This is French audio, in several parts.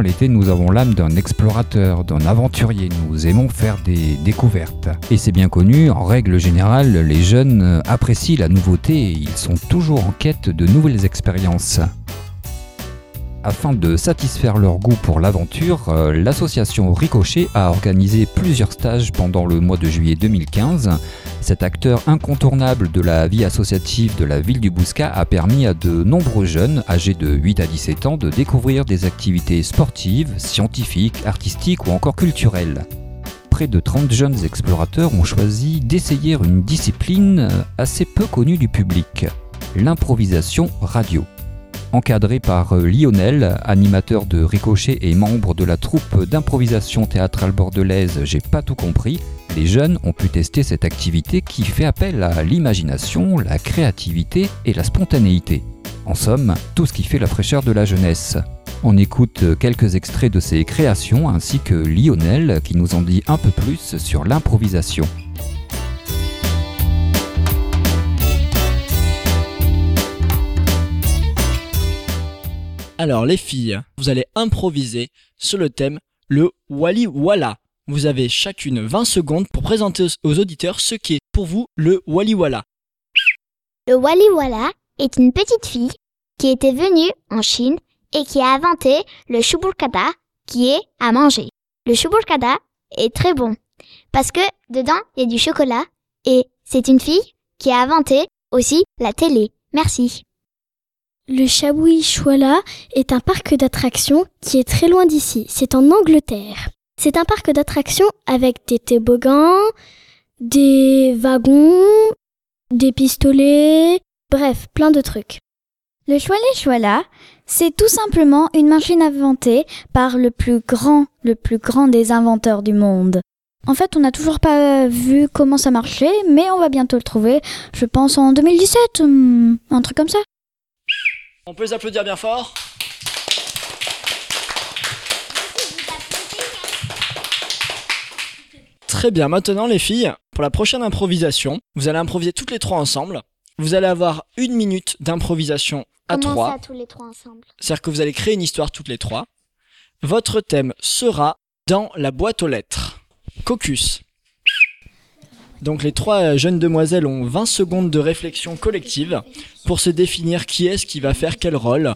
l'été, nous avons l'âme d'un explorateur, d'un aventurier. Nous aimons faire des découvertes. Et c'est bien connu, en règle générale, les jeunes apprécient la nouveauté et ils sont toujours en quête de nouvelles expériences. Afin de satisfaire leur goût pour l'aventure, euh, l'association Ricochet a organisé plusieurs stages pendant le mois de juillet 2015. Cet acteur incontournable de la vie associative de la ville du Bouscat a permis à de nombreux jeunes âgés de 8 à 17 ans de découvrir des activités sportives, scientifiques, artistiques ou encore culturelles. Près de 30 jeunes explorateurs ont choisi d'essayer une discipline assez peu connue du public, l'improvisation radio. Encadré par euh, Lionel, animateur de Ricochet et membre de la troupe d'improvisation théâtrale bordelaise J'ai pas tout compris, les jeunes ont pu tester cette activité qui fait appel à l'imagination, la créativité et la spontanéité. En somme, tout ce qui fait la fraîcheur de la jeunesse. On écoute quelques extraits de ces créations ainsi que Lionel qui nous en dit un peu plus sur l'improvisation. Alors les filles, vous allez improviser sur le thème le Wali Walla. Vous avez chacune 20 secondes pour présenter aux auditeurs ce qui est pour vous le Wali Walla. Le Wali Walla est une petite fille qui était venue en Chine et qui a inventé le chubulkada qui est à manger. Le chubulkada est très bon parce que dedans il y a du chocolat et c'est une fille qui a inventé aussi la télé. Merci. Le Chaboui Chouala est un parc d'attractions qui est très loin d'ici. C'est en Angleterre. C'est un parc d'attractions avec des toboggans, des wagons, des pistolets, bref, plein de trucs. Le Chouala Chouala, c'est tout simplement une machine inventée par le plus grand, le plus grand des inventeurs du monde. En fait, on n'a toujours pas vu comment ça marchait, mais on va bientôt le trouver. Je pense en 2017, hmm, un truc comme ça. On peut les applaudir bien fort. Très bien, maintenant les filles, pour la prochaine improvisation, vous allez improviser toutes les trois ensemble. Vous allez avoir une minute d'improvisation à Comment trois. ça tous les trois ensemble? C'est-à-dire que vous allez créer une histoire toutes les trois. Votre thème sera dans la boîte aux lettres. Caucus. Donc les trois euh, jeunes demoiselles ont 20 secondes de réflexion collective pour se définir qui est-ce qui va faire quel rôle,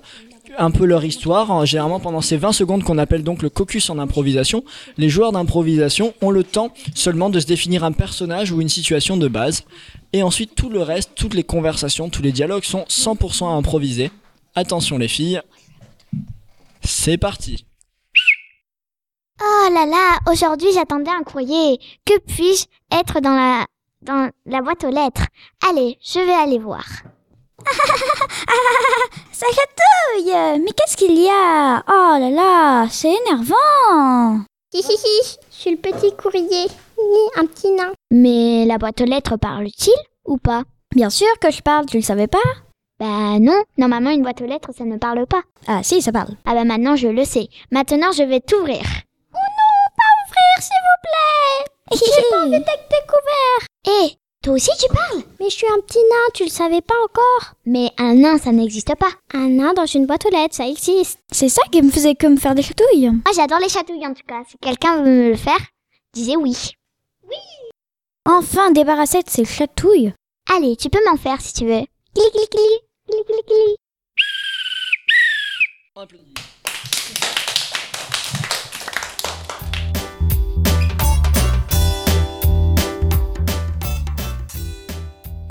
un peu leur histoire. Généralement pendant ces 20 secondes qu'on appelle donc le caucus en improvisation, les joueurs d'improvisation ont le temps seulement de se définir un personnage ou une situation de base. Et ensuite tout le reste, toutes les conversations, tous les dialogues sont 100% à improviser. Attention les filles, c'est parti. Oh là là, aujourd'hui j'attendais un courrier. Que puis-je être dans la dans la boîte aux lettres? Allez, je vais aller voir. Ça chatouille Mais qu'est-ce qu'il y a? Oh là là, c'est énervant Hihihi, je suis le petit courrier. Hi, Un petit nain. Mais la boîte aux lettres parle-t-il ou pas? Bien sûr que je parle, tu le savais pas? Bah non, normalement une boîte aux lettres ça ne parle pas. Ah si, ça parle. Ah bah maintenant je le sais. Maintenant je vais t'ouvrir. Plaît J'ai pas envie d'être découvert Hé, toi aussi tu parles Mais je suis un petit nain, tu le savais pas encore Mais un nain ça n'existe pas. Un nain dans une boîte aux lettres, ça existe. C'est ça qui me faisait que me faire des chatouilles Moi j'adore les chatouilles en tout cas. Si quelqu'un veut me le faire, disais oui. Enfin débarrassé de ces chatouilles Allez, tu peux m'en faire si tu veux. Clic clic clic. Clic clic clic.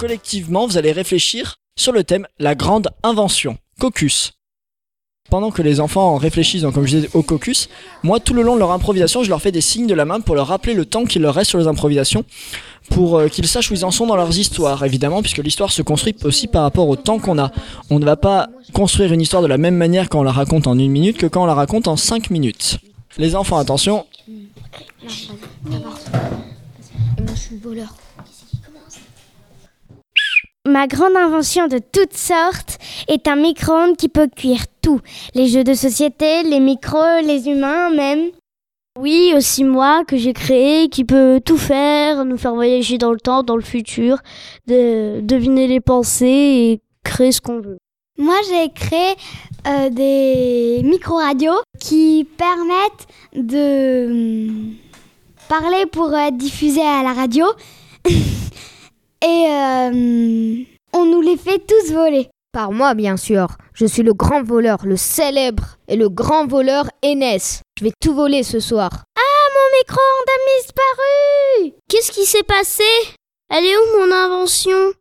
Collectivement, vous allez réfléchir sur le thème la grande invention, caucus. Pendant que les enfants réfléchissent, comme je disais, au caucus, moi, tout le long de leur improvisation, je leur fais des signes de la main pour leur rappeler le temps qu'il leur reste sur les improvisations, pour euh, qu'ils sachent où ils en sont dans leurs histoires, évidemment, puisque l'histoire se construit aussi par rapport au temps qu'on a. On ne va pas construire une histoire de la même manière quand on la raconte en une minute que quand on la raconte en cinq minutes. Les enfants, attention, Ma grande invention de toutes sortes est un micro-ondes qui peut cuire tout. Les jeux de société, les micros, les humains même. Oui, aussi moi que j'ai créé, qui peut tout faire, nous faire voyager dans le temps, dans le futur, de deviner les pensées et créer ce qu'on veut. Moi, j'ai créé euh, des micro-radios qui permettent de hum, parler pour être diffusés à la radio. Et euh, on nous les fait tous voler. Par moi, bien sûr. Je suis le grand voleur, le célèbre et le grand voleur Enes. Je vais tout voler ce soir. Ah, mon micro-ondes a disparu Qu'est-ce qui s'est passé? Elle est où mon invention?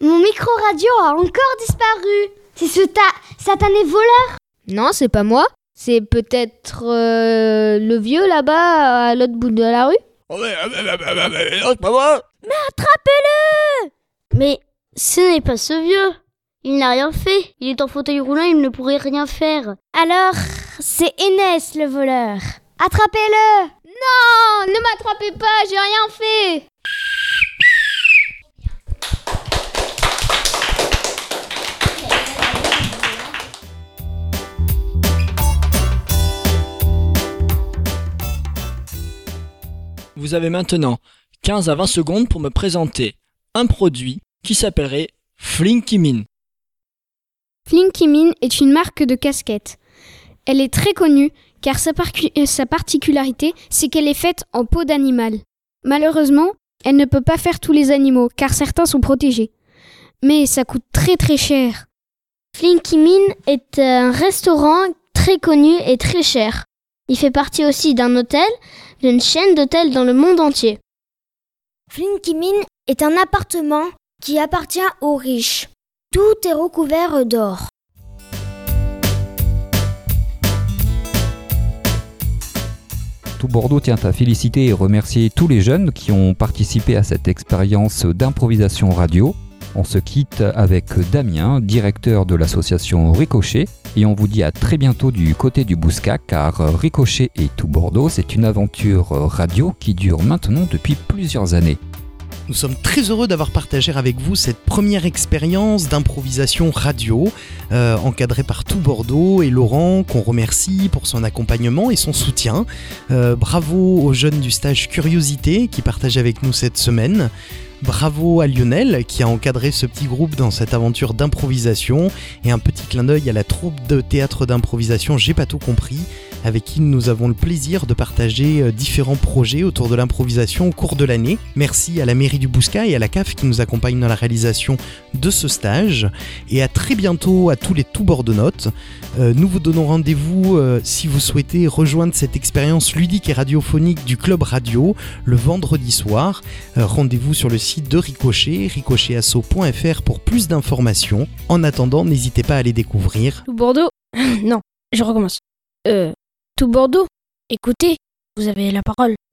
Mon micro-radio a encore disparu. C'est ce ta satané voleur? Non, c'est pas moi. C'est peut-être euh, le vieux là-bas à l'autre bout de la rue Mais attrapez-le Mais ce n'est pas ce vieux. Il n'a rien fait. Il est en fauteuil roulant, il ne pourrait rien faire. Alors, c'est Enes le voleur. Attrapez-le Non, ne m'attrapez pas, j'ai rien fait. Vous avez maintenant 15 à 20 secondes pour me présenter un produit qui s'appellerait Flinky Min. Flinky Min est une marque de casquette. Elle est très connue car euh, sa particularité, c'est qu'elle est faite en peau d'animal. Malheureusement, elle ne peut pas faire tous les animaux car certains sont protégés. Mais ça coûte très très cher. Flinky Min est un restaurant très connu et très cher. Il fait partie aussi d'un hôtel, d'une chaîne d'hôtels dans le monde entier. Flinky Min est un appartement qui appartient aux riches. Tout est recouvert d'or. Tout Bordeaux tient à féliciter et remercier tous les jeunes qui ont participé à cette expérience d'improvisation radio. On se quitte avec Damien, directeur de l'association Ricochet, et on vous dit à très bientôt du côté du Bouscat, car Ricochet et Tout Bordeaux, c'est une aventure radio qui dure maintenant depuis plusieurs années. Nous sommes très heureux d'avoir partagé avec vous cette première expérience d'improvisation radio, euh, encadrée par tout Bordeaux et Laurent, qu'on remercie pour son accompagnement et son soutien. Euh, bravo aux jeunes du stage Curiosité qui partagent avec nous cette semaine. Bravo à Lionel qui a encadré ce petit groupe dans cette aventure d'improvisation et un petit clin d'œil à la troupe de théâtre d'improvisation J'ai pas tout compris avec qui nous avons le plaisir de partager euh, différents projets autour de l'improvisation au cours de l'année. Merci à la mairie du Bouscat et à la CAF qui nous accompagnent dans la réalisation de ce stage et à très bientôt à tous les tout bordeaux-notes. Euh, nous vous donnons rendez-vous euh, si vous souhaitez rejoindre cette expérience ludique et radiophonique du club radio le vendredi soir. Rendez-vous sur le site de Ricochet, ricochetasso.fr pour plus d'informations. En attendant, n'hésitez pas à les découvrir. Tout Bordeaux Non, je recommence. Euh, tout Bordeaux Écoutez, vous avez la parole.